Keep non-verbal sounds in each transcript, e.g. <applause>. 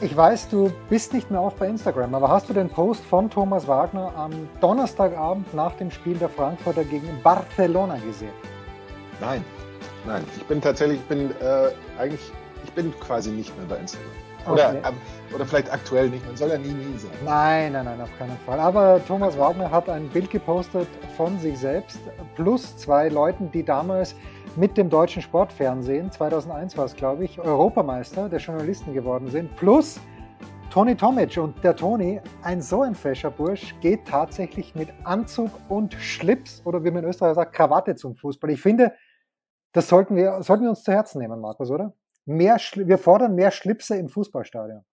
Ich weiß, du bist nicht mehr auf bei Instagram, aber hast du den Post von Thomas Wagner am Donnerstagabend nach dem Spiel der Frankfurter gegen Barcelona gesehen? Nein, nein. Ich bin tatsächlich, ich bin äh, eigentlich, ich bin quasi nicht mehr bei Instagram. Oder, Okay. ähm, oder vielleicht aktuell nicht. Man soll ja nie, nie sein. Nein, nein, nein, auf keinen Fall. Aber Thomas Wagner hat ein Bild gepostet von sich selbst plus zwei Leuten, die damals mit dem deutschen Sportfernsehen, 2001 war es glaube ich, Europameister der Journalisten geworden sind, plus Toni Tomic. Und der Toni, ein so ein fescher Bursch, geht tatsächlich mit Anzug und Schlips oder wie man in Österreich sagt, Krawatte zum Fußball. Ich finde, das sollten wir, sollten wir uns zu Herzen nehmen, Markus, oder? Mehr, wir fordern mehr Schlipse im Fußballstadion.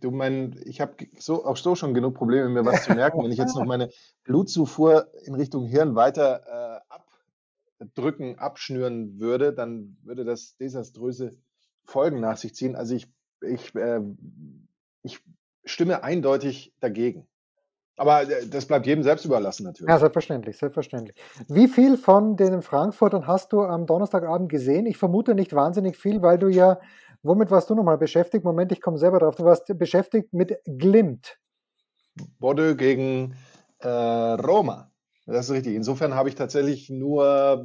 Du mein, ich habe so, auch so schon genug Probleme, mir was zu merken. Wenn ich jetzt noch meine Blutzufuhr in Richtung Hirn weiter äh, abdrücken, abschnüren würde, dann würde das desaströse Folgen nach sich ziehen. Also ich, ich, äh, ich stimme eindeutig dagegen. Aber äh, das bleibt jedem selbst überlassen natürlich. Ja, selbstverständlich, selbstverständlich. Wie viel von den Frankfurtern hast du am Donnerstagabend gesehen? Ich vermute nicht wahnsinnig viel, weil du ja, womit warst du nochmal beschäftigt? Moment, ich komme selber drauf. Du warst beschäftigt mit Glimt. Bordeaux gegen äh, Roma. Das ist richtig. Insofern habe ich tatsächlich nur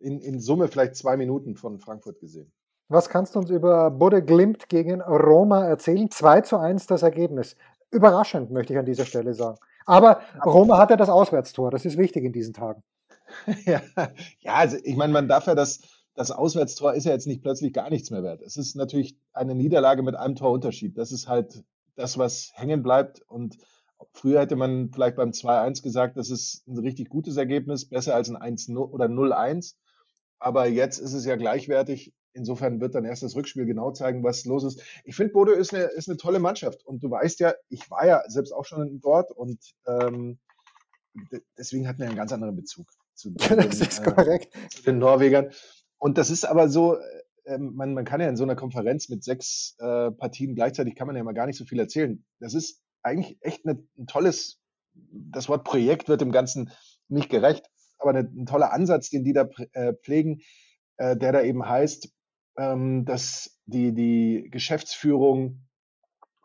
in, in Summe vielleicht zwei Minuten von Frankfurt gesehen. Was kannst du uns über Bode Glimt gegen Roma erzählen? 2 zu 1 das Ergebnis. Überraschend, möchte ich an dieser Stelle sagen. Aber Roma hatte das Auswärtstor. Das ist wichtig in diesen Tagen. <laughs> Ja, ja also ich meine, man darf ja das, das Auswärtstor ist ja jetzt nicht plötzlich gar nichts mehr wert. Es ist natürlich eine Niederlage mit einem Torunterschied. Das ist halt das, was hängen bleibt. Und früher hätte man vielleicht beim 2-1 gesagt, das ist ein richtig gutes Ergebnis, besser als ein 1-0 oder 0-1. Aber jetzt ist es ja gleichwertig. Insofern wird dann erst das Rückspiel genau zeigen, was los ist. Ich finde, Bodo ist eine, ist eine tolle Mannschaft. Und du weißt ja, ich war ja selbst auch schon dort und ähm, de- deswegen hatten wir einen ganz anderen Bezug zu, den, <laughs> äh, zu den Norwegern. Und das ist aber so, ähm, man, man kann ja in so einer Konferenz mit sechs äh, Partien gleichzeitig kann man ja mal gar nicht so viel erzählen. Das ist eigentlich echt eine, ein tolles, das Wort Projekt wird dem Ganzen nicht gerecht, aber eine, ein toller Ansatz, den die da äh, pflegen, äh, der da eben heißt, ähm, dass die, die Geschäftsführung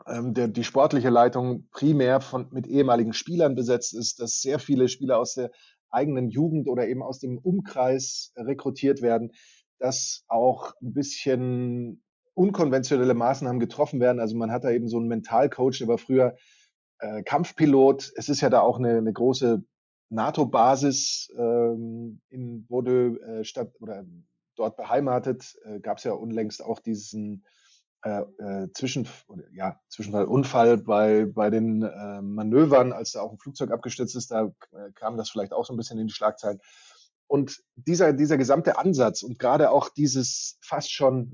ähm, der, die sportliche Leitung primär von, mit ehemaligen Spielern besetzt ist, dass sehr viele Spieler aus der eigenen Jugend oder eben aus dem Umkreis rekrutiert werden, dass auch ein bisschen unkonventionelle Maßnahmen getroffen werden. Also man hat da eben so einen Mentalcoach, der war früher äh, Kampfpilot. Es ist ja da auch eine, eine große NATO-Basis ähm, in Bordeaux äh, statt oder dort beheimatet. Äh, Gab es ja unlängst auch diesen äh, äh, Zwischen, ja, Zwischenfall, Unfall bei, bei den äh, Manövern, als da auch ein Flugzeug abgestürzt ist, da äh, kam das vielleicht auch so ein bisschen in die Schlagzeilen. Und dieser, dieser gesamte Ansatz und gerade auch dieses fast schon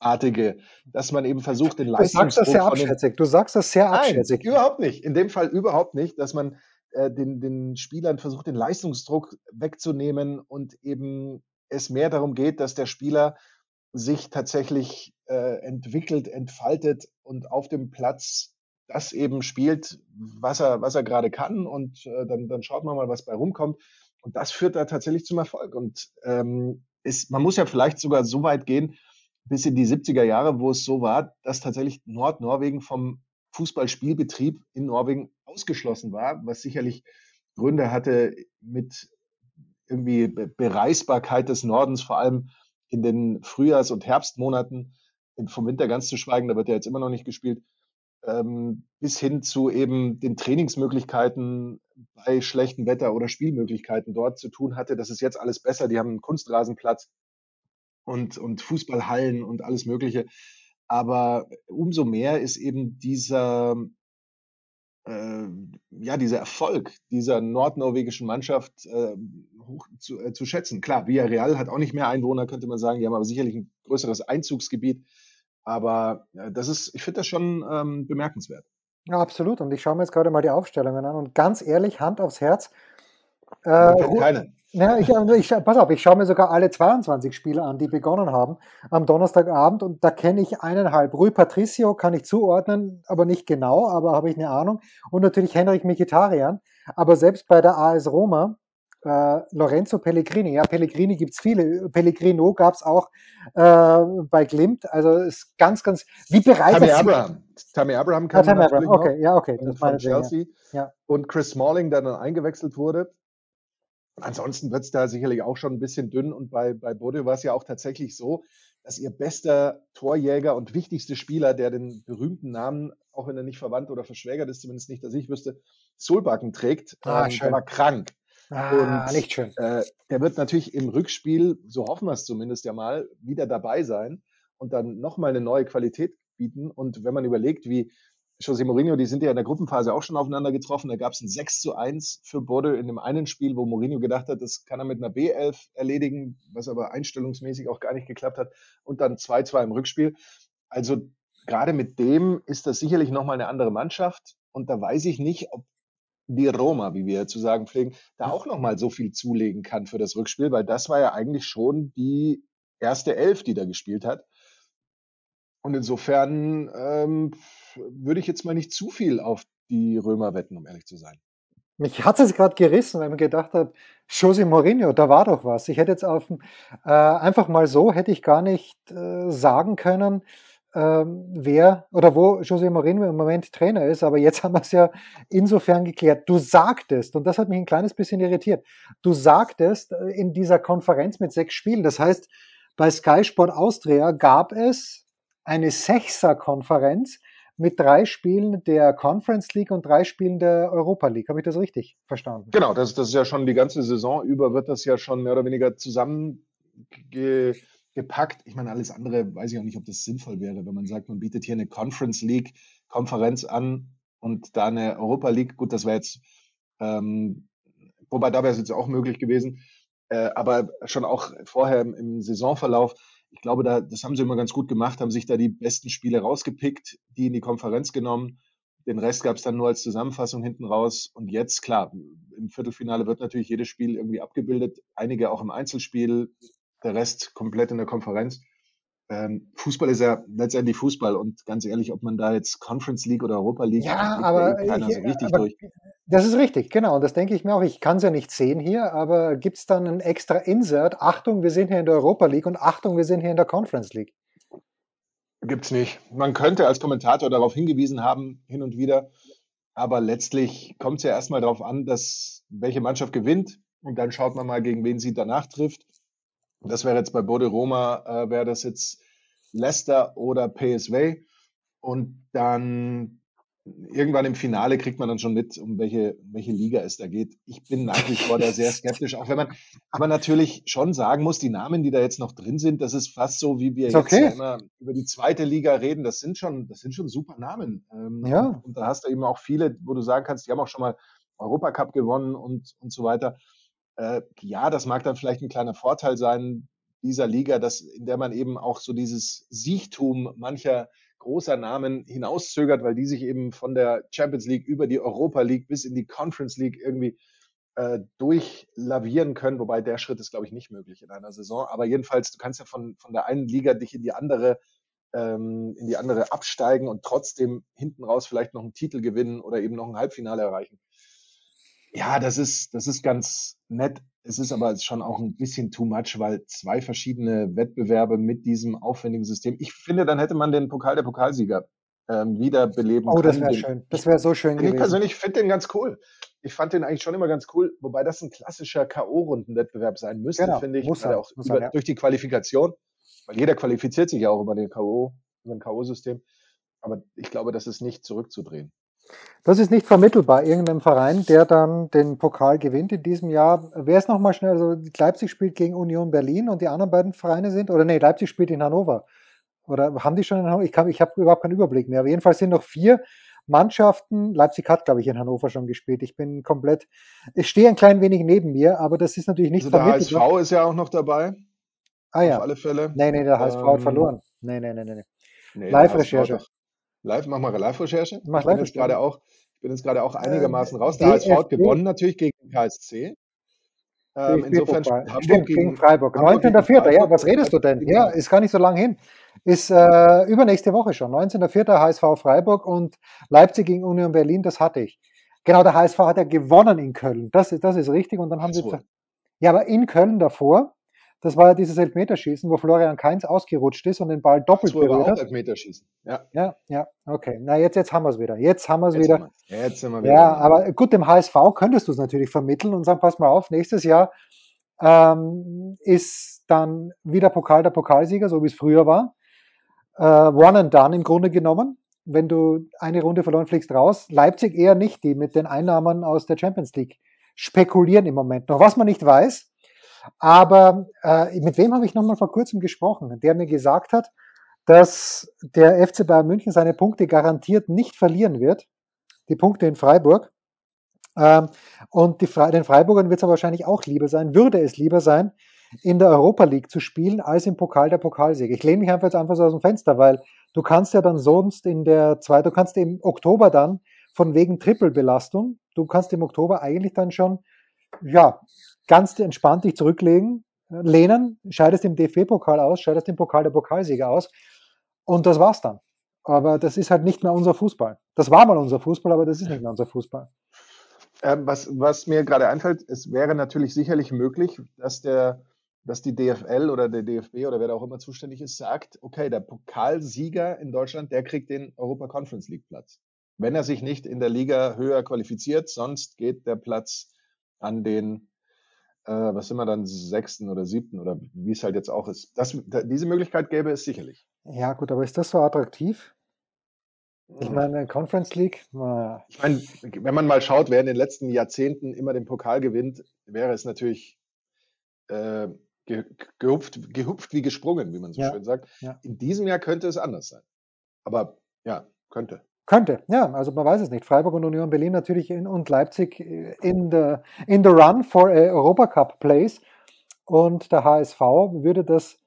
Waldorf-artige, dass man eben versucht, den Du sagst das sehr Leistungsdruck abschätzig. Du sagst das sehr Nein, abschätzig. überhaupt nicht. In dem Fall überhaupt nicht, dass man äh, den, den Spielern versucht, den Leistungsdruck wegzunehmen und eben es mehr darum geht, dass der Spieler sich tatsächlich äh, entwickelt, entfaltet und auf dem Platz das eben spielt, was er, was er gerade kann und äh, dann, dann schaut man mal, was bei rumkommt. Und das führt da tatsächlich zum Erfolg. Und ähm, ist, man muss ja vielleicht sogar so weit gehen, bis in die 70er Jahre, wo es so war, dass tatsächlich Nordnorwegen vom Fußballspielbetrieb in Norwegen ausgeschlossen war, was sicherlich Gründe hatte mit irgendwie Be- Bereisbarkeit des Nordens, vor allem in den Frühjahrs- und Herbstmonaten, vom Winter ganz zu schweigen, da wird ja jetzt immer noch nicht gespielt, ähm, bis hin zu eben den Trainingsmöglichkeiten bei schlechtem Wetter oder Spielmöglichkeiten dort zu tun hatte. Das ist jetzt alles besser. Die haben einen Kunstrasenplatz und, und Fußballhallen und alles Mögliche. Aber umso mehr ist eben dieser, äh, ja, dieser Erfolg dieser nordnorwegischen Mannschaft äh, hoch zu, äh, zu schätzen. Klar, Villarreal hat auch nicht mehr Einwohner, könnte man sagen. Die haben aber sicherlich ein größeres Einzugsgebiet. Aber äh, das ist, ich finde das schon ähm, bemerkenswert. Ja, absolut. Und ich schaue mir jetzt gerade mal die Aufstellungen an und ganz ehrlich, Hand aufs Herz. Äh, keine. Ja, ich, ich, pass auf, ich schaue mir sogar alle 22 Spiele an, die begonnen haben am Donnerstagabend und da kenne ich eineinhalb. Rui Patricio kann ich zuordnen, aber nicht genau, aber habe ich eine Ahnung. Und natürlich Henrik Mikitarian. Aber selbst bei der AS Roma, äh, Lorenzo Pellegrini, ja, Pellegrini gibt es viele. Pellegrino gab es auch äh, bei Glimt. Also ist ganz, ganz, wie bereit Tammy Abraham. Tammy Abraham kann ah, Tammy Abraham. Okay, ja, okay. Das von Chelsea. Ja. Und Chris Smalling, der dann eingewechselt wurde. Ansonsten wird es da sicherlich auch schon ein bisschen dünn und bei, bei Bode war es ja auch tatsächlich so, dass ihr bester Torjäger und wichtigste Spieler, der den berühmten Namen, auch wenn er nicht verwandt oder verschwägert ist, zumindest nicht, dass ich wüsste, Solbacken trägt, ah, ähm, der war krank. Ah, und, nicht schön. Äh, der wird natürlich im Rückspiel, so hoffen wir es zumindest ja mal, wieder dabei sein und dann nochmal eine neue Qualität bieten. Und wenn man überlegt, wie José Mourinho, die sind ja in der Gruppenphase auch schon aufeinander getroffen. Da gab es ein 6 zu 1 für Bordeaux in dem einen Spiel, wo Mourinho gedacht hat, das kann er mit einer B11 erledigen, was aber einstellungsmäßig auch gar nicht geklappt hat. Und dann 2-2 im Rückspiel. Also gerade mit dem ist das sicherlich nochmal eine andere Mannschaft. Und da weiß ich nicht, ob die Roma, wie wir zu sagen pflegen, da auch nochmal so viel zulegen kann für das Rückspiel, weil das war ja eigentlich schon die erste Elf, die da gespielt hat. Und insofern ähm, würde ich jetzt mal nicht zu viel auf die Römer wetten, um ehrlich zu sein. Mich hat es gerade gerissen, weil ich mir gedacht habe, José Mourinho, da war doch was. Ich hätte jetzt auf äh, einfach mal so, hätte ich gar nicht äh, sagen können, äh, wer oder wo José Mourinho im Moment Trainer ist, aber jetzt <laughs> haben wir es ja insofern geklärt. Du sagtest, und das hat mich ein kleines bisschen irritiert, du sagtest äh, in dieser Konferenz mit sechs Spielen, das heißt, bei Sky Sport Austria gab es eine Sechser-Konferenz, mit drei Spielen der Conference League und drei Spielen der Europa League. Habe ich das richtig verstanden? Genau, das, das ist ja schon die ganze Saison über, wird das ja schon mehr oder weniger zusammengepackt. Ich meine, alles andere weiß ich auch nicht, ob das sinnvoll wäre, wenn man sagt, man bietet hier eine Conference League Konferenz an und da eine Europa League. Gut, das wäre jetzt, ähm, wobei da wäre es jetzt auch möglich gewesen, äh, aber schon auch vorher im, im Saisonverlauf ich glaube, da, das haben sie immer ganz gut gemacht, haben sich da die besten Spiele rausgepickt, die in die Konferenz genommen. Den Rest gab es dann nur als Zusammenfassung hinten raus. Und jetzt, klar, im Viertelfinale wird natürlich jedes Spiel irgendwie abgebildet, einige auch im Einzelspiel, der Rest komplett in der Konferenz. Ähm, Fußball ist ja letztendlich Fußball und ganz ehrlich, ob man da jetzt Conference League oder Europa League, ja, aber, keiner so richtig aber durch. Das ist richtig, genau. Und das denke ich mir auch. Ich kann es ja nicht sehen hier, aber gibt es dann ein extra Insert? Achtung, wir sind hier in der Europa League und Achtung, wir sind hier in der Conference League. Gibt's nicht. Man könnte als Kommentator darauf hingewiesen haben, hin und wieder. Aber letztlich kommt es ja erstmal darauf an, dass welche Mannschaft gewinnt. Und dann schaut man mal, gegen wen sie danach trifft. Das wäre jetzt bei Bode Roma, äh, wäre das jetzt Leicester oder PSV. Und dann irgendwann im Finale kriegt man dann schon mit, um welche, welche Liga es da geht. Ich bin nach wie vor da sehr skeptisch, auch wenn man aber natürlich schon sagen muss, die Namen, die da jetzt noch drin sind, das ist fast so, wie wir okay. jetzt immer über die zweite Liga reden. Das sind schon, das sind schon super Namen. Ähm, ja. Und da hast du eben auch viele, wo du sagen kannst, die haben auch schon mal Europacup gewonnen und, und so weiter. Äh, ja, das mag dann vielleicht ein kleiner Vorteil sein dieser Liga, dass, in der man eben auch so dieses Siechtum mancher großer Namen hinauszögert, weil die sich eben von der Champions League über die Europa League bis in die Conference League irgendwie äh, durchlavieren können, wobei der Schritt ist, glaube ich, nicht möglich in einer Saison. Aber jedenfalls, du kannst ja von, von der einen Liga dich in die andere ähm, in die andere absteigen und trotzdem hinten raus vielleicht noch einen Titel gewinnen oder eben noch ein Halbfinale erreichen. Ja, das ist, das ist ganz nett. Es ist aber schon auch ein bisschen too much, weil zwei verschiedene Wettbewerbe mit diesem aufwendigen System. Ich finde, dann hätte man den Pokal der Pokalsieger ähm, wiederbeleben oh, können. Oh, das wäre schön. Das wäre so schön gewesen. Ich persönlich finde den ganz cool. Ich fand den eigentlich schon immer ganz cool, wobei das ein klassischer K.O.-Rundenwettbewerb sein müsste, genau, finde ich. Muss er, auch muss über, ja. durch die Qualifikation, weil jeder qualifiziert sich ja auch über den K.O., über ein K.O.-System. Aber ich glaube, das ist nicht zurückzudrehen. Das ist nicht vermittelbar, irgendeinem Verein, der dann den Pokal gewinnt in diesem Jahr. Wer ist nochmal schnell? Also Leipzig spielt gegen Union Berlin und die anderen beiden Vereine sind, oder nee, Leipzig spielt in Hannover. Oder haben die schon in Hannover? Ich, ich habe überhaupt keinen Überblick mehr. Aber jedenfalls sind noch vier Mannschaften. Leipzig hat, glaube ich, in Hannover schon gespielt. Ich bin komplett, ich stehe ein klein wenig neben mir, aber das ist natürlich nicht also vermittelbar. Der HSV ist ja auch noch dabei. Ah ja. Auf alle Fälle. Nee, nee, der HSV ähm, hat verloren. Nee, nee, nee, nee. nee Live-Recherche. Live, mach mal Live-Recherche. Mach ich bin jetzt gerade auch, ich bin jetzt gerade auch einigermaßen Äh, raus. Der HSV hat gewonnen natürlich gegen den KSC. Ähm, insofern. Hamburg Stimmt, gegen Freiburg. Gegen 19.04. Ja, Freiburg. was redest du denn? Ja, ist gar nicht so lang hin. Ist äh, übernächste Woche schon. 19.04. HSV Freiburg und Leipzig gegen Union Berlin, das hatte ich. Genau, der HSV hat ja gewonnen in Köln. Das, ist- das ist richtig. Und dann haben sie. Ja, aber in Köln davor, das war ja dieses Elfmeterschießen, wo Florian Kainz ausgerutscht ist und den Ball doppelt Das berührt hat. Elfmeterschießen. Ja, Ja, ja, okay. Na, jetzt, jetzt haben wir es wieder. Jetzt haben wir es wieder. wir, jetzt sind wir wieder. Ja, aber gut, dem HSV könntest du es natürlich vermitteln und sagen, pass mal auf, nächstes Jahr ähm, ist dann wieder Pokal der Pokalsieger, so wie es früher war. Äh, one and done im Grunde genommen. Wenn du eine Runde verloren fliegst raus. Leipzig eher nicht, die mit den Einnahmen aus der Champions League spekulieren im Moment noch, was man nicht weiß. Aber äh, mit wem habe ich nochmal vor kurzem gesprochen, der mir gesagt hat, dass der FC Bayern München seine Punkte garantiert nicht verlieren wird. Die Punkte in Freiburg. Ähm, und die Fre den Freiburgern wird es wahrscheinlich auch lieber sein, würde es lieber sein, in der Europa League zu spielen, als im Pokal der Pokalsieger. Ich lehne mich einfach jetzt einfach so aus dem Fenster, weil du kannst ja dann sonst in der zwei, du kannst im Oktober dann von wegen Trippelbelastung, du kannst im Oktober eigentlich dann schon, ja, ganz entspannt dich zurücklegen, lehnen, scheidest im DFB-Pokal aus, scheidest im Pokal der Pokalsieger aus und das war's dann. Aber das ist halt nicht mehr unser Fußball. Das war mal unser Fußball, aber das ist nicht mehr unser Fußball. Ähm, was, was mir gerade einfällt, es wäre natürlich sicherlich möglich, dass der, dass die DFL oder der DFB oder wer da auch immer zuständig ist, sagt, okay, der Pokalsieger in Deutschland, der kriegt den Europa Conference League Platz. Wenn er sich nicht in der Liga höher qualifiziert, sonst geht der Platz an den, äh, was sind wir dann, sechsten oder siebten oder wie es halt jetzt auch ist. Das, da, diese Möglichkeit gäbe es sicherlich. Ja, gut, aber ist das so attraktiv? Ich meine, Conference League, na, Ich meine, wenn man mal schaut, wer in den letzten Jahrzehnten immer den Pokal gewinnt, wäre es natürlich äh, ge gehupft, gehupft wie gesprungen, wie man so Ja, schön sagt. ja. In diesem Jahr könnte es anders sein. Aber ja, könnte. Könnte, ja, also man weiß es nicht. Freiburg und Union Berlin natürlich in, und Leipzig äh, in the, in the run for a Europa Cup place und der HSV würde das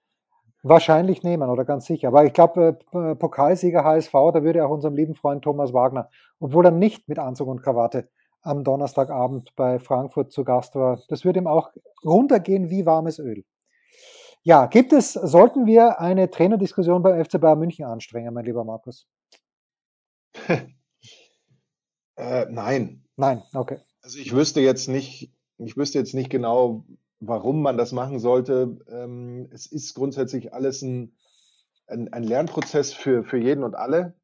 wahrscheinlich nehmen oder ganz sicher. Aber ich glaube, äh, Pokalsieger HSV, da würde auch unserem lieben Freund Thomas Wagner, obwohl er nicht mit Anzug und Krawatte am Donnerstagabend bei Frankfurt zu Gast war, das würde ihm auch runtergehen wie warmes Öl. Ja, gibt es, sollten wir eine Trainerdiskussion beim FC Bayern München anstrengen, mein lieber Markus? <laughs> Äh, nein. Nein, okay. Also ich wüsste jetzt nicht, ich wüsste jetzt nicht genau, warum man das machen sollte. Ähm, es ist grundsätzlich alles ein, ein, ein Lernprozess für, für jeden und alle.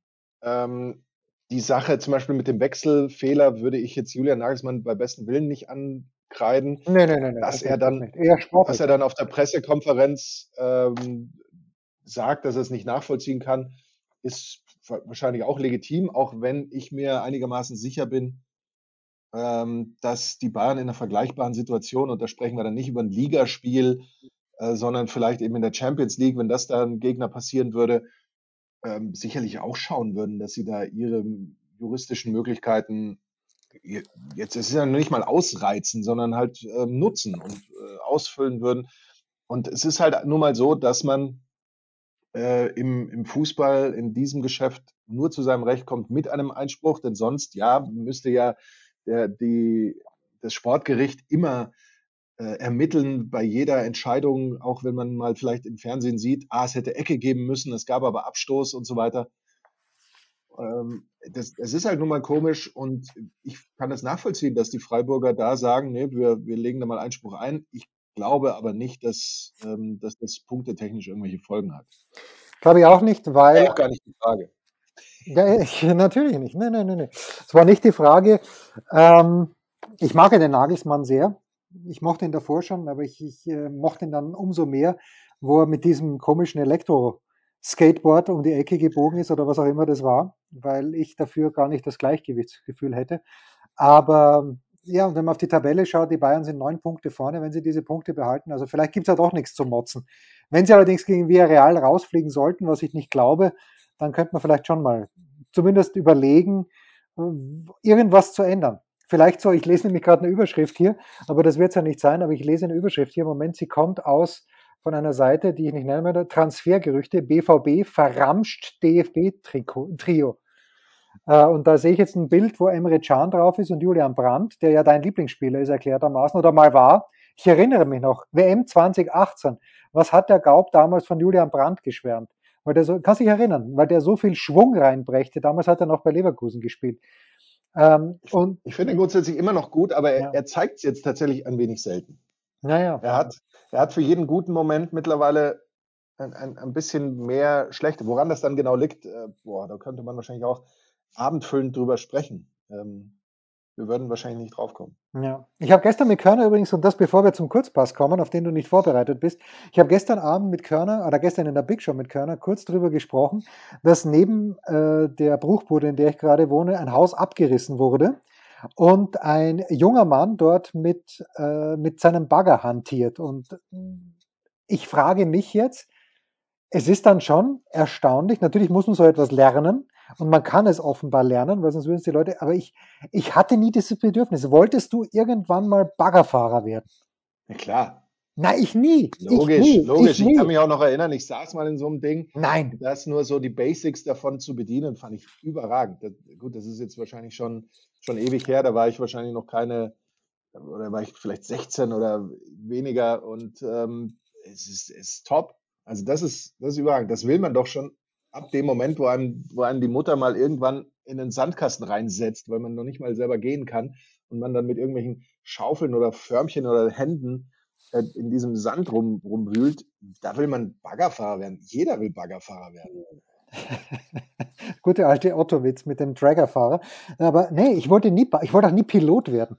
Ähm, die Sache zum Beispiel mit dem Wechselfehler würde ich jetzt Julian Nagelsmann bei besten Willen nicht ankreiden. Nee, nee, nee, nee. Dass das er dann-. Was er dann auf der Pressekonferenz ähm, sagt, dass er es nicht nachvollziehen kann, ist wahrscheinlich auch legitim, auch wenn ich mir einigermaßen sicher bin, ähm, dass die Bayern in einer vergleichbaren Situation, und da sprechen wir dann nicht über ein Ligaspiel, äh, sondern vielleicht eben in der Champions League, wenn das da ein Gegner passieren würde, ähm, sicherlich auch schauen würden, dass sie da ihre juristischen Möglichkeiten je- jetzt es ist ja nicht mal ausreizen, sondern halt ähm, nutzen und äh, ausfüllen würden. Und es ist halt nun mal so, dass man äh, im, im Fußball in diesem Geschäft nur zu seinem Recht kommt mit einem Einspruch, denn sonst ja müsste ja der, die, das Sportgericht immer äh, ermitteln bei jeder Entscheidung, auch wenn man mal vielleicht im Fernsehen sieht, ah, es hätte Ecke geben müssen, es gab aber Abstoß und so weiter. Ähm, das, es ist halt nun mal komisch und ich kann es nachvollziehen, dass die Freiburger da sagen, nee, wir, wir legen da mal Einspruch ein. Ich glaube aber nicht, dass, ähm, dass das punktetechnisch irgendwelche Folgen hat. Glaube ich auch nicht, weil. War auch gar nicht die Frage. Ja, ich, <laughs> natürlich nicht. Nein, nein, nein, nein. Es war nicht die Frage. Ähm, ich mag ja den Nagelsmann sehr. Ich mochte ihn davor schon, aber ich, ich äh, mochte ihn dann umso mehr, wo er mit diesem komischen Elektro-Skateboard um die Ecke gebogen ist oder was auch immer das war, weil ich dafür gar nicht das Gleichgewichtsgefühl hätte. Aber ja, und wenn man auf die Tabelle schaut, die Bayern sind neun Punkte vorne, wenn sie diese Punkte behalten. Also vielleicht gibt es ja doch nichts zu motzen. Wenn sie allerdings gegen Villarreal rausfliegen sollten, was ich nicht glaube, dann könnte man vielleicht schon mal zumindest überlegen, äh, irgendwas zu ändern. Vielleicht so, ich lese nämlich gerade eine Überschrift hier, aber das wird es ja nicht sein, aber ich lese eine Überschrift hier im Moment, sie kommt aus von einer Seite, die ich nicht nennen werde, Transfergerüchte, BVB verramscht DFB-Trio. Äh, und da sehe ich jetzt ein Bild, wo Emre Can drauf ist und Julian Brandt, der ja dein Lieblingsspieler ist, erklärtermaßen oder mal war. Ich erinnere mich noch, WM 2018. Was hat der Gaub damals von Julian Brandt geschwärmt? Weil der so, kannst dich erinnern, weil der so viel Schwung reinbrächte. Damals hat er noch bei Leverkusen gespielt. Ähm, ich, und, ich finde ihn grundsätzlich immer noch gut, aber ja. er, er zeigt es jetzt tatsächlich ein wenig selten. Naja. Er hat, er hat für jeden guten Moment mittlerweile ein, ein, ein bisschen mehr schlechte. Woran das dann genau liegt, äh, boah, da könnte man wahrscheinlich auch abendfüllend drüber sprechen. Ähm, wir würden wahrscheinlich nicht draufkommen. Ja. Ich habe gestern mit Körner übrigens, und das bevor wir zum Kurzpass kommen, auf den du nicht vorbereitet bist, ich habe gestern Abend mit Körner, oder gestern in der Big Show mit Körner, kurz darüber gesprochen, dass neben äh, der Bruchbude, in der ich gerade wohne, ein Haus abgerissen wurde und ein junger Mann dort mit, äh, mit seinem Bagger hantiert. Und ich frage mich jetzt, es ist dann schon erstaunlich, natürlich muss man so etwas lernen, und man kann es offenbar lernen, weil sonst würden es die Leute, aber ich, ich hatte nie dieses Bedürfnis. Wolltest du irgendwann mal Baggerfahrer werden? Na klar. Nein, ich nie. Logisch, ich nie. logisch. Ich, ich, kann mich auch noch erinnern, ich saß mal in so einem Ding. Nein. Das nur so die Basics davon zu bedienen, fand ich überragend. Das, gut, das ist jetzt wahrscheinlich schon, schon ewig her. Da war ich wahrscheinlich noch keine, oder war ich vielleicht 16 oder weniger. Und ähm, es, ist, ist top. Also das ist, das ist überragend. Das will man doch schon ab dem Moment, wo einem, wo einem die Mutter mal irgendwann in den Sandkasten reinsetzt, weil man noch nicht mal selber gehen kann und man dann mit irgendwelchen Schaufeln oder Förmchen oder Händen äh, in diesem Sand rum, rumwühlt, da will man Baggerfahrer werden. Jeder will Baggerfahrer werden. <laughs> Gute alte Otto-Witz mit dem Draggerfahrer. Aber nee, ich wollte nie, ich wollte auch nie Pilot werden.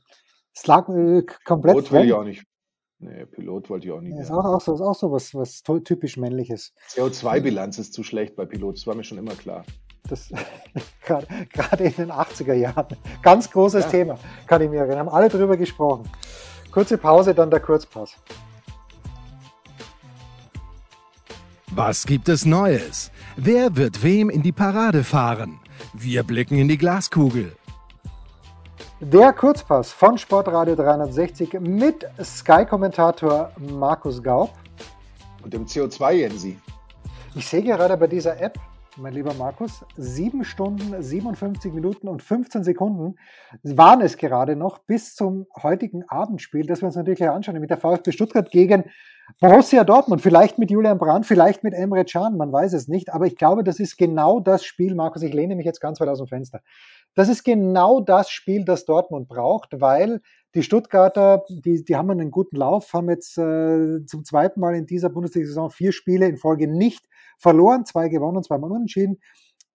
Es lag äh, komplett. Pilot will ich auch nicht. Nee, Pilot wollte ich auch nie ja, Ist auch, auch, so, ist auch so was, was typisch männliches. CO2-Bilanz ist zu schlecht bei Pilot, das war mir schon immer klar. Das <laughs> gerade in den 80er Jahren. Ganz großes ja. Thema, kann ich mir erinnern. Haben alle drüber gesprochen. Kurze Pause, dann der Kurzpass. Was gibt es Neues? Wer wird wem in die Parade fahren? Wir blicken in die Glaskugel. Der Kurzpass von Sportradio 360 mit Sky-Kommentator Markus Gaub. Und dem CO2-Jensi. Ich sehe gerade bei dieser App, mein lieber Markus, 7 Stunden, 57 Minuten und 15 Sekunden waren es gerade noch bis zum heutigen Abendspiel, das wir uns natürlich anschauen, mit der VfB Stuttgart gegen Borussia Dortmund. Vielleicht mit Julian Brandt, vielleicht mit Emre Can, man weiß es nicht. Aber ich glaube, das ist genau das Spiel, Markus, ich lehne mich jetzt ganz weit aus dem Fenster. Das ist genau das Spiel, das Dortmund braucht, weil die Stuttgarter, die, die haben einen guten Lauf, haben jetzt äh, zum zweiten Mal in dieser Bundesliga-Saison vier Spiele in Folge nicht verloren, zwei gewonnen, zweimal unentschieden,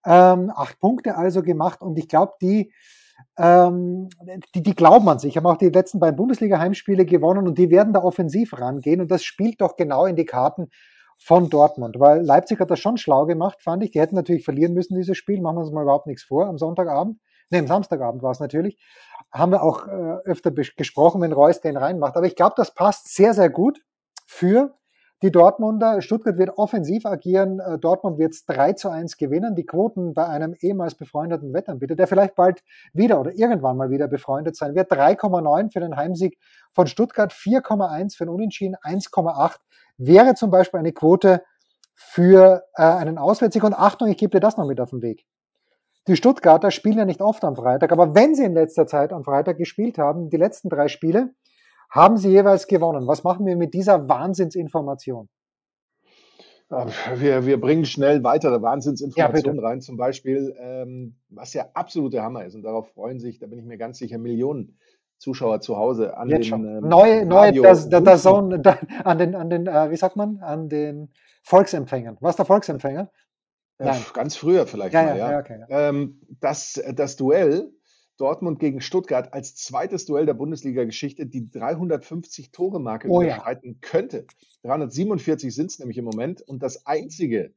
ähm, acht Punkte also gemacht und ich glaube, die, ähm, die, die glauben an sich, haben auch die letzten beiden Bundesliga-Heimspiele gewonnen und die werden da offensiv rangehen und das spielt doch genau in die Karten von Dortmund, weil Leipzig hat das schon schlau gemacht, fand ich. Die hätten natürlich verlieren müssen, dieses Spiel, machen wir uns mal überhaupt nichts vor, am Sonntagabend. Ne, am Samstagabend war es natürlich. Haben wir auch äh, öfter gesprochen, wenn Reus den reinmacht. Aber ich glaube, das passt sehr, sehr gut für die Dortmunder, Stuttgart wird offensiv agieren, äh, Dortmund wird es 3 zu 1 gewinnen. Die Quoten bei einem ehemals befreundeten Wettanbieter, der vielleicht bald wieder oder irgendwann mal wieder befreundet sein wird, 3,9 für den Heimsieg von Stuttgart, 4,1 für den Unentschieden, 1,8 wäre zum Beispiel eine Quote für äh, einen Auswärtssieg. Und Achtung, ich gebe dir das noch mit auf den Weg. Die Stuttgarter spielen ja nicht oft am Freitag, aber wenn sie in letzter Zeit am Freitag gespielt haben, die letzten drei Spiele, haben sie jeweils gewonnen. Was machen wir mit dieser Wahnsinnsinformation? Wir, wir bringen schnell weitere Wahnsinnsinformationen ja, rein, zum Beispiel, ähm, was ja absolute Hammer ist. Und darauf freuen sich, da bin ich mir ganz sicher, Millionen Zuschauer zu Hause an Jetzt den ähm, neue, neue das, das, das Zone, an den, an den äh, wie sagt man, an den Volksempfängern. Was der Volksempfänger? Äh, ganz früher vielleicht ja, mal, ja. ja. Okay, ähm, das, das Duell Dortmund gegen Stuttgart als zweites Duell der Bundesliga-Geschichte die 350-Tore-Marke oh, überschreiten ja. könnte. 347 sind es nämlich im Moment und das einzige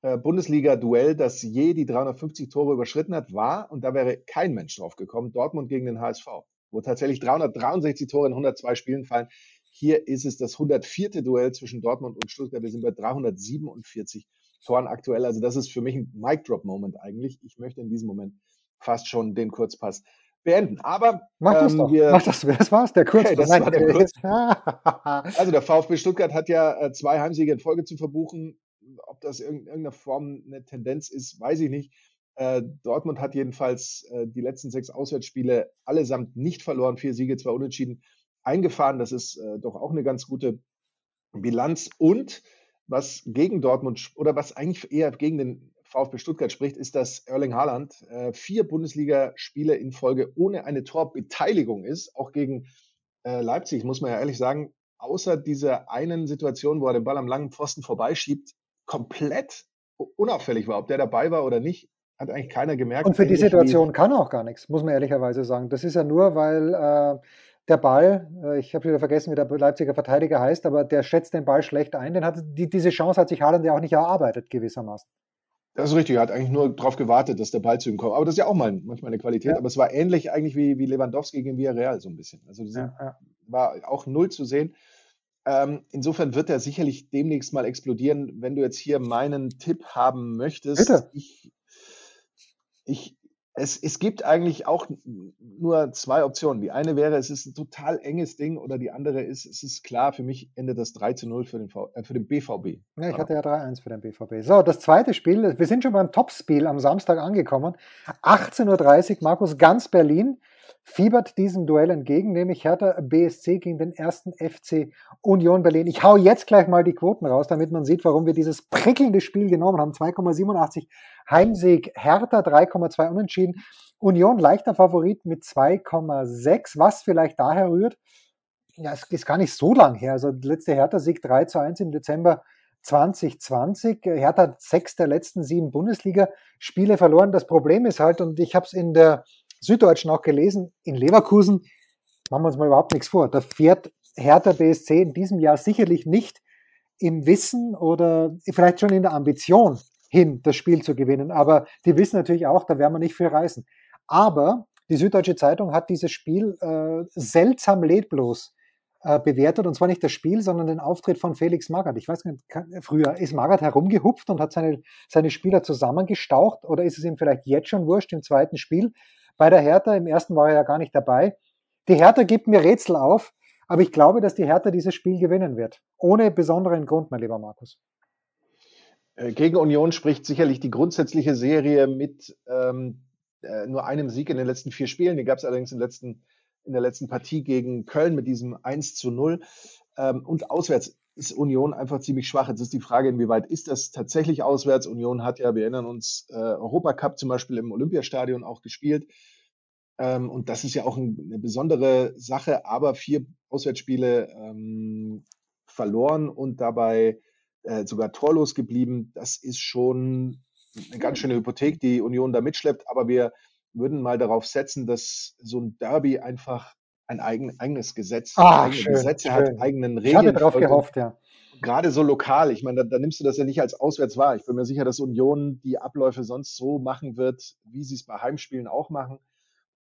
äh, Bundesliga-Duell, das je die 350 Tore überschritten hat, war, und da wäre kein Mensch drauf gekommen, Dortmund gegen den HSV, wo tatsächlich 363 Tore in 102 Spielen fallen. Hier ist es das 104. Duell zwischen Dortmund und Stuttgart. Wir sind bei 347 Toren aktuell. Also das ist für mich ein Mic-Drop-Moment eigentlich. Ich möchte in diesem Moment fast schon den Kurzpass beenden. Aber mach das ähm, doch. Wir, mach das, das war's, der Kurzpass. Okay, <laughs> das war der Kurzpass. <laughs> also der VfB Stuttgart hat ja äh, zwei Heimsiege in Folge zu verbuchen. Ob das in irgendeiner Form eine Tendenz ist, weiß ich nicht. Äh, Dortmund hat jedenfalls äh, die letzten sechs Auswärtsspiele allesamt nicht verloren, vier Siege, zwei Unentschieden eingefahren. Das ist doch auch eine ganz gute Bilanz. Und was gegen Dortmund oder was eigentlich eher gegen den VfB Stuttgart spricht, ist, dass Erling Haaland äh, vier Bundesligaspiele in Folge ohne eine Torbeteiligung ist. Auch gegen äh, Leipzig, muss man ja ehrlich sagen, außer dieser einen Situation, wo er den Ball am langen Pfosten vorbeischiebt, komplett unauffällig war. Ob der dabei war oder nicht, hat eigentlich keiner gemerkt. Und für die Situation kann er auch gar nichts, muss man ehrlicherweise sagen. Das ist ja nur, weil äh, der Ball, äh, ich habe wieder vergessen, wie der Leipziger Verteidiger heißt, aber der schätzt den Ball schlecht ein. Den hat, die, diese Chance hat sich Haaland ja auch nicht erarbeitet, gewissermaßen. Das ist richtig, er hat eigentlich nur darauf gewartet, dass der Ball zu ihm kommt. Aber das ist ja auch mal manchmal eine Qualität. Ja. Aber es war ähnlich eigentlich wie, wie Lewandowski gegen Villarreal so ein bisschen. Also das ja, ja. war auch null zu sehen. Ähm, insofern wird er sicherlich demnächst mal explodieren. Wenn du jetzt hier meinen Tipp haben möchtest, Bitte. ich, ich, es, es gibt eigentlich auch nur zwei Optionen. Die eine wäre, es ist ein total enges Ding oder die andere ist, es ist klar, für mich endet das 3 zu 0 für den, v, äh, für den BVB. Ja, ich hatte ja 3-1 für den BVB. So, das zweite Spiel, wir sind schon beim Topspiel am Samstag angekommen. 18.30 Uhr, Markus, ganz Berlin fiebert diesem Duell entgegen, nämlich Hertha BSC gegen den ersten FC Union Berlin. Ich hau jetzt gleich mal die Quoten raus, damit man sieht, warum wir dieses prickelnde Spiel genommen haben. 2,87 Heimsieg, Hertha 3,2 Unentschieden. Union leichter Favorit mit 2,6, was vielleicht daher rührt, ja, es ist gar nicht so lang her. Also letzte Hertha-Sieg 3 zu 1 im Dezember 2020. Hertha hat sechs der letzten sieben Bundesliga-Spiele verloren. Das Problem ist halt, und ich habe es in der Süddeutschen auch gelesen, in Leverkusen, machen wir uns mal überhaupt nichts vor, da fährt Hertha BSC in diesem Jahr sicherlich nicht im Wissen oder vielleicht schon in der Ambition hin, das Spiel zu gewinnen. Aber die wissen natürlich auch, da werden wir nicht viel reißen. Aber die Süddeutsche Zeitung hat dieses Spiel äh, seltsam leblos äh, bewertet. Und zwar nicht das Spiel, sondern den Auftritt von Felix Magath. Ich weiß nicht, früher ist Magath herumgehupft und hat seine, seine Spieler zusammengestaucht oder ist es ihm vielleicht jetzt schon wurscht im zweiten Spiel? Bei der Hertha. Im ersten war er ja gar nicht dabei. Die Hertha gibt mir Rätsel auf, aber ich glaube, dass die Hertha dieses Spiel gewinnen wird. Ohne besonderen Grund, mein lieber Markus. Äh, gegen Union spricht sicherlich die grundsätzliche Serie mit ähm, äh, nur einem Sieg in den letzten vier Spielen. Den gab es allerdings in, letzten, in, der letzten Partie gegen Köln mit diesem 1 zu 0. Ähm, und auswärts ist Union einfach ziemlich schwach. Jetzt ist die Frage, inwieweit ist das tatsächlich auswärts? Union hat ja, wir erinnern uns, äh, Europacup zum Beispiel im Olympiastadion auch gespielt. Ähm, und das ist ja auch ein, eine besondere Sache, aber vier Auswärtsspiele ähm, verloren und dabei äh, sogar torlos geblieben. Das ist schon eine ganz schöne Hypothek, die Union da mitschleppt. Aber wir würden mal darauf setzen, dass so ein Derby einfach ein eigen, eigenes Gesetz, ah, eigene schön, Gesetze schön. hat, eigenen Regeln. Ich hatte darauf gehofft, ja. Gerade so lokal, ich meine, da, da, nimmst du das ja nicht als auswärts wahr. Ich bin mir sicher, dass Union die Abläufe sonst so machen wird, wie sie es bei Heimspielen auch machen.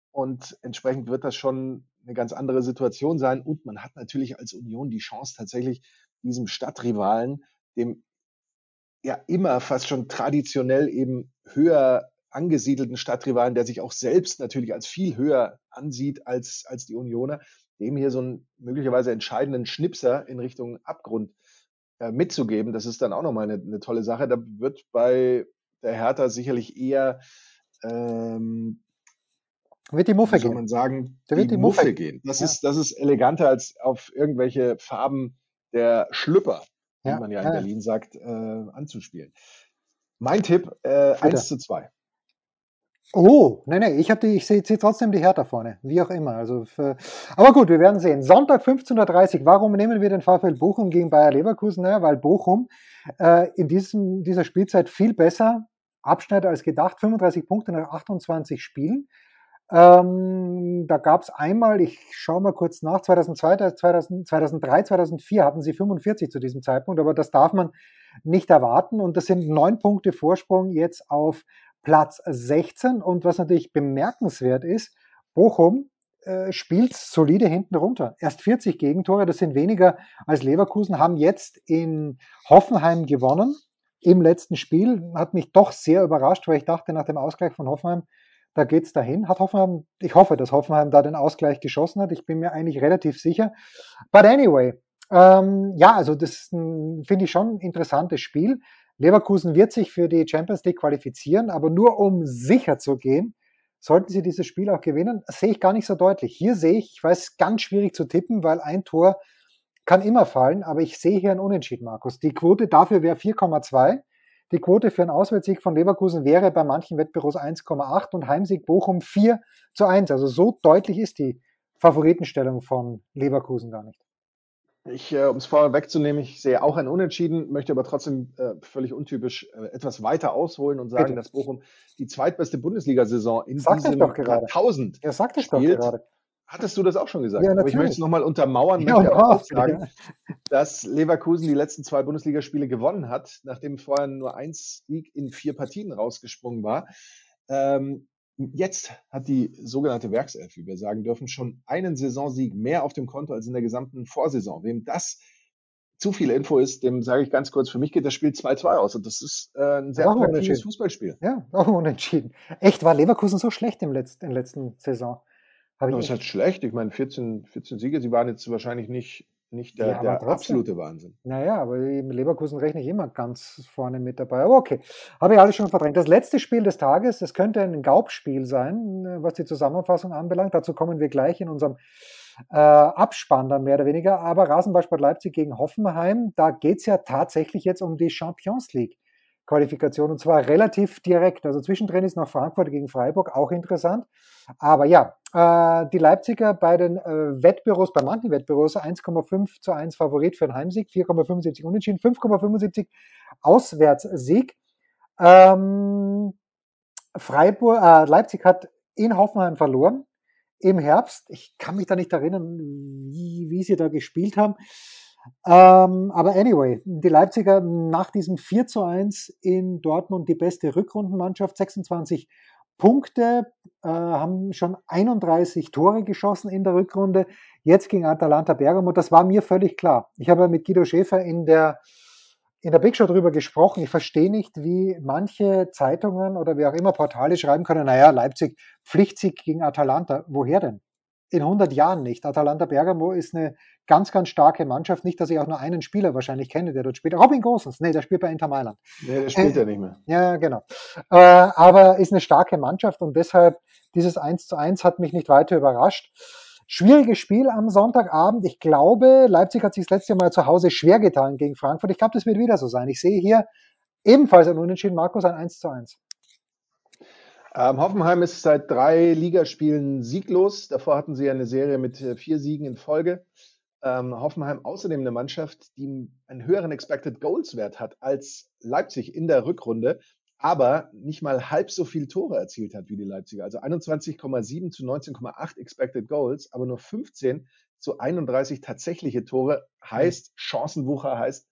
Und entsprechend wird das schon eine ganz andere Situation sein. Und man hat natürlich als Union die Chance, tatsächlich diesem Stadtrivalen, dem ja immer fast schon traditionell eben höher angesiedelten Stadtrivalen, der sich auch selbst natürlich als viel höher ansieht als, als die Unioner, dem hier so einen möglicherweise entscheidenden Schnipser in Richtung Abgrund äh, mitzugeben, das ist dann auch nochmal eine, eine tolle Sache. Da wird bei der Hertha sicherlich eher ähm, wird die Muffe wie soll man sagen, da wird die, die Muffe, Muffe gehen. Das, ja. ist, das ist eleganter als auf irgendwelche Farben der Schlüpper, wie ja, man ja in ja. Berlin sagt, äh, anzuspielen. Mein Tipp, äh, 1 zu 2. Oh, nee, nee, ich, die, ich sehe seh trotzdem die Hertha vorne, wie auch immer. Also für, aber gut, wir werden sehen. Sonntag 15.30 Uhr, warum nehmen wir den VfL Bochum gegen Bayer Leverkusen? Naja, weil Bochum äh, in diesem, dieser Spielzeit viel besser abschneidet als gedacht. 35 Punkte nach 28 Spielen. Ähm, da gab es einmal, ich schaue mal kurz nach, 2002, 2000, 2003, 2004 hatten sie 45 zu diesem Zeitpunkt, aber das darf man nicht erwarten. Und das sind neun Punkte Vorsprung jetzt auf Platz 16. Und was natürlich bemerkenswert ist, Bochum äh, spielt solide hinten runter. Erst 40 Gegentore, das sind weniger als Leverkusen, haben jetzt in Hoffenheim gewonnen. Im letzten Spiel hat mich doch sehr überrascht, weil ich dachte, nach dem Ausgleich von Hoffenheim, da geht's dahin. Hat Hoffenheim, ich hoffe, dass Hoffenheim da den Ausgleich geschossen hat. Ich bin mir eigentlich relativ sicher. But anyway, ähm, ja, also das finde ich schon ein interessantes Spiel. Leverkusen wird sich für die Champions League qualifizieren, aber nur um sicher zu gehen, sollten sie dieses Spiel auch gewinnen, sehe ich gar nicht so deutlich. Hier sehe ich, ich weiß, ganz schwierig zu tippen, weil ein Tor kann immer fallen, aber ich sehe hier einen Unentschieden, Markus. Die Quote dafür wäre 4,2. Die Quote für einen Auswärtssieg von Leverkusen wäre bei manchen Wettbüros 1,8 und Heimsieg Bochum 4 zu 1. Also so deutlich ist die Favoritenstellung von Leverkusen gar nicht. Ich, äh, um es vorher wegzunehmen, ich sehe auch ein Unentschieden, möchte aber trotzdem äh, völlig untypisch äh, etwas weiter ausholen und sagen, Bitte. dass Bochum die zweitbeste Bundesliga-Saison in sag diesem. Jahrtausend ja, sag das doch gerade. Hattest du das auch schon gesagt? Ja, aber ich möchte es nochmal untermauern, ja, möchte auch sagen, dass Leverkusen die letzten zwei Bundesligaspiele gewonnen hat, nachdem vorher nur ein Sieg in vier Partien rausgesprungen war. Ähm, Jetzt hat die sogenannte Werkself, wie wir sagen dürfen, schon einen Saisonsieg mehr auf dem Konto als in der gesamten Vorsaison. Wem das zu viel Info ist, dem sage ich ganz kurz, für mich geht das Spiel 2-2 aus und das ist äh, ein sehr attraktives Fußballspiel. Ja, auch unentschieden. Echt, war Leverkusen so schlecht im letzten, in der letzten Saison? Hab das ist halt schlecht. Ich meine, 14, 14 Siege, sie waren jetzt wahrscheinlich nicht nicht der, ja, der absolute Wahnsinn. Naja, aber im Leverkusen rechne ich immer ganz vorne mit dabei. Aber okay, habe ich alles schon verdrängt. Das letzte Spiel des Tages, das könnte ein Gaubspiel sein, was die Zusammenfassung anbelangt. Dazu kommen wir gleich in unserem äh, Abspann dann mehr oder weniger. Aber Rasenballsport Leipzig gegen Hoffenheim, da geht es ja tatsächlich jetzt um die Champions League. Qualifikation und zwar relativ direkt. Also zwischendrin ist noch Frankfurt gegen Freiburg auch interessant. Aber ja, äh, die Leipziger bei den äh, Wettbüros, bei manchen Wettbüros 1,5 zu 1 Favorit für den Heimsieg, 4,75 Unentschieden, 5,75 Auswärtssieg. Ähm, Freiburg, äh, Leipzig hat in Hoffenheim verloren im Herbst. Ich kann mich da nicht erinnern, wie, wie sie da gespielt haben. Ähm, aber anyway, die Leipziger nach diesem 4 zu 1 in Dortmund die beste Rückrundenmannschaft, 26 Punkte, äh, haben schon 31 Tore geschossen in der Rückrunde, jetzt gegen Atalanta Bergamo, das war mir völlig klar. Ich habe mit Guido Schäfer in der, in der Big Show darüber gesprochen. Ich verstehe nicht, wie manche Zeitungen oder wie auch immer Portale schreiben können, naja, Leipzig Pflichtsieg gegen Atalanta. Woher denn? In 100 Jahren nicht. Atalanta Bergamo ist eine ganz, ganz starke Mannschaft. Nicht, dass ich auch nur einen Spieler wahrscheinlich kenne, der dort spielt. Robin Gosens, nee, der spielt bei Inter Mailand. Nee, der spielt äh, ja nicht mehr. Ja, genau. Äh, aber ist eine starke Mannschaft und deshalb dieses 1 zu 1 hat mich nicht weiter überrascht. Schwieriges Spiel am Sonntagabend. Ich glaube, Leipzig hat sich das letzte Mal zu Hause schwer getan gegen Frankfurt. Ich glaube, das wird wieder so sein. Ich sehe hier ebenfalls ein Unentschieden, Markus, ein 1 zu 1. Ähm, Hoffenheim ist seit drei Ligaspielen sieglos. Davor hatten sie eine Serie mit äh, vier Siegen in Folge. Ähm, Hoffenheim außerdem eine Mannschaft, die einen höheren Expected Goals Wert hat als Leipzig in der Rückrunde, aber nicht mal halb so viel Tore erzielt hat wie die Leipziger. Also 21,7 zu 19,8 Expected Goals, aber nur 15 zu 31 tatsächliche Tore heißt Chancenwucher, heißt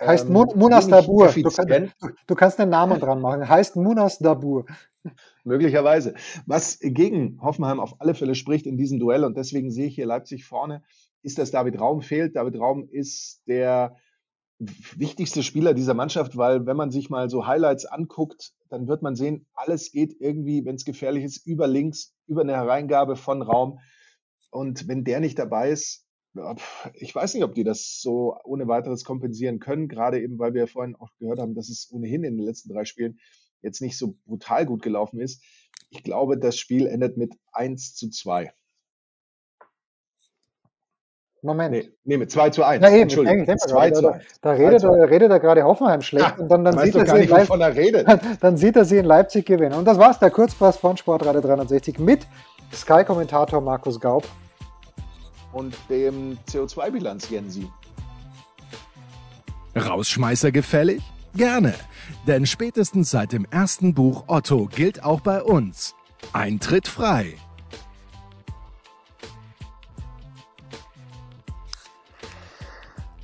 Heißt ähm, Munas Dabur. Du, kann, du, kannst den Namen dran machen. Heißt Munas Dabur. <laughs> Möglicherweise. Was gegen Hoffenheim auf alle Fälle spricht in diesem Duell und deswegen sehe ich hier Leipzig vorne, ist, dass David Raum fehlt. David Raum ist der wichtigste Spieler dieser Mannschaft, weil wenn man sich mal so Highlights anguckt, dann wird man sehen, alles geht irgendwie, wenn es gefährlich ist, über links, über eine Hereingabe von Raum. Und wenn der nicht dabei ist, ich weiß nicht, ob die das so ohne weiteres kompensieren können, gerade eben, weil wir vorhin auch gehört haben, dass es ohnehin in den letzten drei Spielen jetzt nicht so brutal gut gelaufen ist. Ich glaube, das Spiel endet mit 1 zu 2. Moment. Nee, nee, mit 2 zu 1. Ja, eben, Entschuldigung. 2 zu 1. Da, da redet, er, redet er gerade Hoffenheim <laughs> schlecht ja, und dann, dann, sieht er sie er redet. <laughs> dann sieht er sie in Leipzig gewinnen. Und das war's, der Kurzpass von Sportradio 360 mit Sky-Kommentator Markus Gaub und dem CO2-Bilanz Jensi. Rausschmeißer gefällig? Gerne, denn spätestens seit dem ersten Buch Otto gilt auch bei uns. Eintritt frei.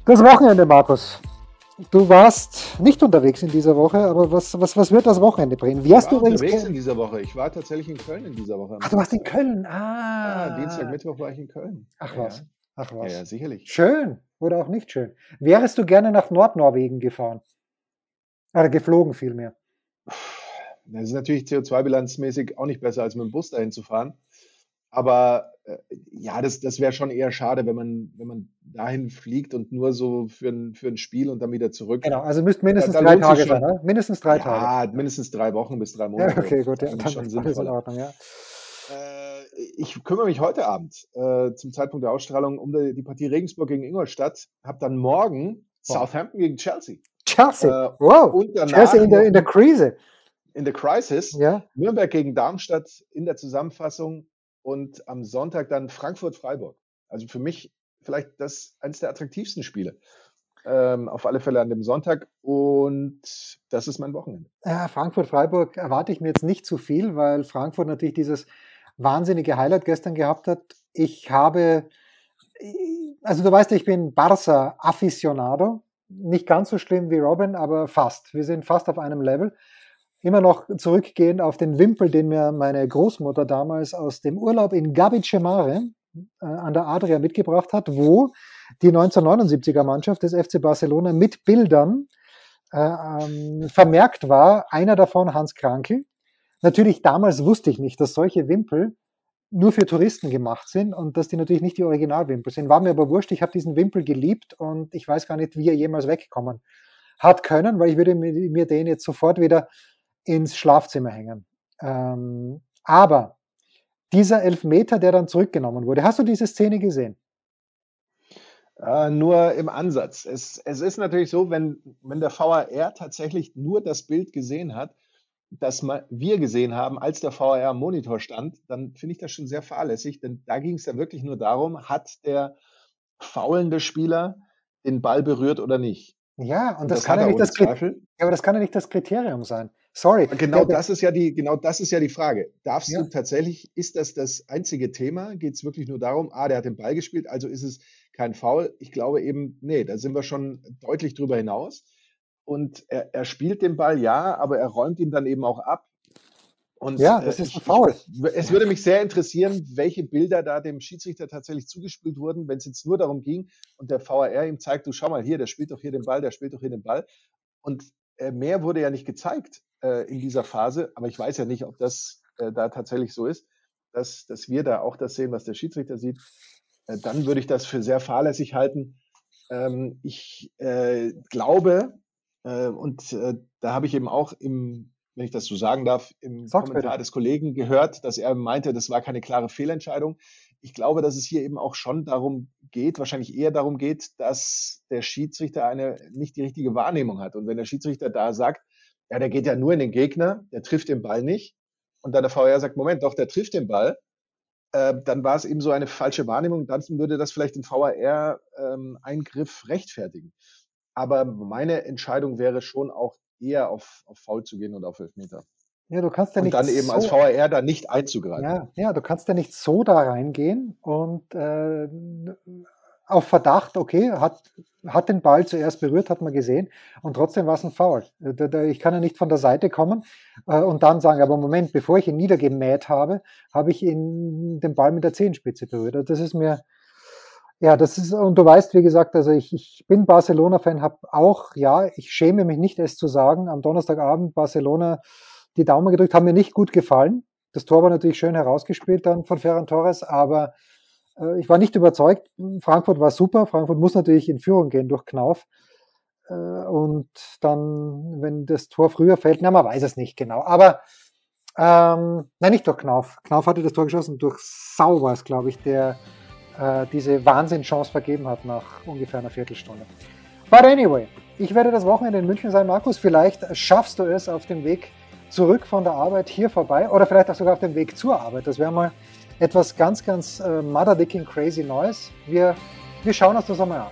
Das Wochenende, Markus. Du warst nicht unterwegs in dieser Woche, aber was, was, was wird das Wochenende bringen? Wie hast ich war du unterwegs in dieser Woche. Ich war tatsächlich in Köln in dieser Woche. Ach, du warst in Köln. Ah. Ja, Dienstag, Mittwoch war ich in Köln. Ach was. Ach was. Ja, ja, sicherlich. Schön oder auch nicht schön. Wärest du gerne nach Nordnorwegen gefahren? Oder geflogen vielmehr? Das ist natürlich CO2-bilanzmäßig auch nicht besser, als mit dem Bus dahin zu fahren. Aber ja, das, das wäre schon eher schade, wenn man, wenn man dahin fliegt und nur so für ein, für ein Spiel und dann wieder zurück. Genau, also müsste mindestens da, da drei Tage sein, ne? Mindestens drei ja, Tage. Ja, mindestens drei Wochen bis drei Monate. Ja, okay, gut, ja, dann schon ist in Ordnung, ja. Äh, ich kümmere mich heute Abend äh, zum Zeitpunkt der Ausstrahlung um die, die Partie Regensburg gegen Ingolstadt. Habe dann morgen wow. Southampton gegen Chelsea. Chelsea, äh, wow. Und Chelsea in der, in der Krise. In der Crisis. Ja. Nürnberg gegen Darmstadt in der Zusammenfassung und am Sonntag dann Frankfurt-Freiburg. Also für mich vielleicht das eines der attraktivsten Spiele. Ähm, auf alle Fälle an dem Sonntag und das ist mein Wochenende. Ja, Frankfurt-Freiburg erwarte ich mir jetzt nicht zu viel, weil Frankfurt natürlich dieses wahnsinnige Highlight gestern gehabt hat. Ich habe, also du weißt, ich bin Barca-Aficionado. Nicht ganz so schlimm wie Robin, aber fast. Wir sind fast auf einem Level. Immer noch zurückgehend auf den Wimpel, den mir meine Großmutter damals aus dem Urlaub in Gabice Mare äh, an der Adria mitgebracht hat, wo die 1979er Mannschaft des FC Barcelona mit Bildern äh, ähm, vermerkt war. Einer davon Hans Krankel, Natürlich, damals wusste ich nicht, dass solche Wimpel nur für Touristen gemacht sind und dass die natürlich nicht die Originalwimpel sind. War mir aber wurscht, ich habe diesen Wimpel geliebt und ich weiß gar nicht, wie er jemals wegkommen hat können, weil ich würde mir den jetzt sofort wieder ins Schlafzimmer hängen. Ähm, aber dieser Elfmeter, der dann zurückgenommen wurde, hast du diese Szene gesehen? Äh, nur im Ansatz. Es, es ist natürlich so, wenn, wenn der VAR tatsächlich nur das Bild gesehen hat, das wir gesehen haben, als der VR am Monitor stand, dann finde ich das schon sehr fahrlässig, denn da ging es ja wirklich nur darum, hat der faulende Spieler den Ball berührt oder nicht. Ja, und das, das kann ja nicht das. Ja, aber das kann ja nicht das Kriterium sein. Sorry. Genau das ist ja die, genau das ist ja die Frage. Darfst ja. du tatsächlich, ist das das einzige Thema? Geht es wirklich nur darum, ah, der hat den Ball gespielt, also ist es kein Foul? Ich glaube eben, nee, da sind wir schon deutlich drüber hinaus und er, er spielt den Ball, ja, aber er räumt ihn dann eben auch ab. Und, ja, das äh, ist ein Foul. es würde mich sehr interessieren, welche Bilder da dem Schiedsrichter tatsächlich zugespielt wurden, wenn es jetzt nur darum ging und der VAR ihm zeigt, du schau mal hier, der spielt doch hier den Ball, der spielt doch hier den Ball. Und äh, mehr wurde ja nicht gezeigt äh, in dieser Phase, aber ich weiß ja nicht, ob das äh, da tatsächlich so ist, dass, dass wir da auch das sehen, was der Schiedsrichter sieht. Äh, dann würde ich das für sehr fahrlässig halten. Ähm, ich äh, glaube, äh, und äh, da habe ich eben auch im, wenn ich das so sagen darf, im Sag's Kommentar bitte. des Kollegen gehört, dass er meinte, das war keine klare Fehlentscheidung. Ich glaube, dass es hier eben auch schon darum geht, wahrscheinlich eher darum geht, dass der Schiedsrichter eine nicht die richtige Wahrnehmung hat. Und wenn der Schiedsrichter da sagt, ja, der geht ja nur in den Gegner, der trifft den Ball nicht, und dann der VR sagt, Moment, doch, der trifft den Ball, äh, dann war es eben so eine falsche Wahrnehmung, dann würde das vielleicht den VAR-Eingriff ähm, rechtfertigen. Aber meine Entscheidung wäre schon auch eher auf, auf Foul zu gehen und auf Elfmeter. Ja, du kannst ja nicht. Und dann eben so, als VAR da nicht einzugreifen. Ja, ja, du kannst ja nicht so da reingehen und äh, auf Verdacht, okay, hat, hat den Ball zuerst berührt, hat man gesehen, und trotzdem war es ein Foul. Ich kann ja nicht von der Seite kommen äh, und dann sagen, aber Moment, bevor ich ihn niedergemäht habe, habe ich ihn den Ball mit der Zehenspitze berührt. Das ist mir, ja, das ist, und du weißt, wie gesagt, also ich, ich bin Barcelona-Fan, habe auch, ja, ich schäme mich nicht, es zu sagen, am Donnerstagabend Barcelona die Daumen gedrückt, haben mir nicht gut gefallen. Das Tor war natürlich schön herausgespielt dann von Ferran Torres, aber äh, ich war nicht überzeugt. Frankfurt war super. Frankfurt muss natürlich in Führung gehen durch Knauf. Äh, und dann, wenn das Tor früher fällt, na, man weiß es nicht genau. Aber ähm, nein, nicht durch Knauf. Knauf hatte das Tor geschossen, durch Sau war es, glaube ich, der äh, diese Wahnsinnschance vergeben hat nach ungefähr einer Viertelstunde. But anyway, ich werde das Wochenende in München sein. Markus, vielleicht schaffst du es auf dem Weg zurück von der Arbeit hier vorbei oder vielleicht auch sogar auf dem Weg zur Arbeit. Das wäre mal etwas ganz, ganz äh, motherdicking crazy Neues. Wir, wir schauen uns das einmal an.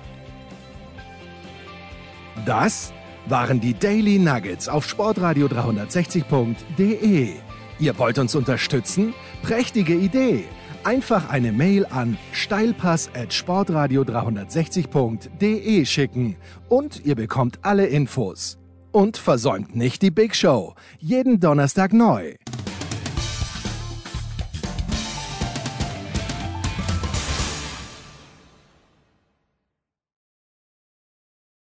Das waren die Daily Nuggets auf sportradio 360.de. Ihr wollt uns unterstützen? Prächtige Idee! Einfach eine Mail an steilpass@sportradio360.de schicken und ihr bekommt alle Infos. Und versäumt nicht die Big Show. Jeden Donnerstag neu.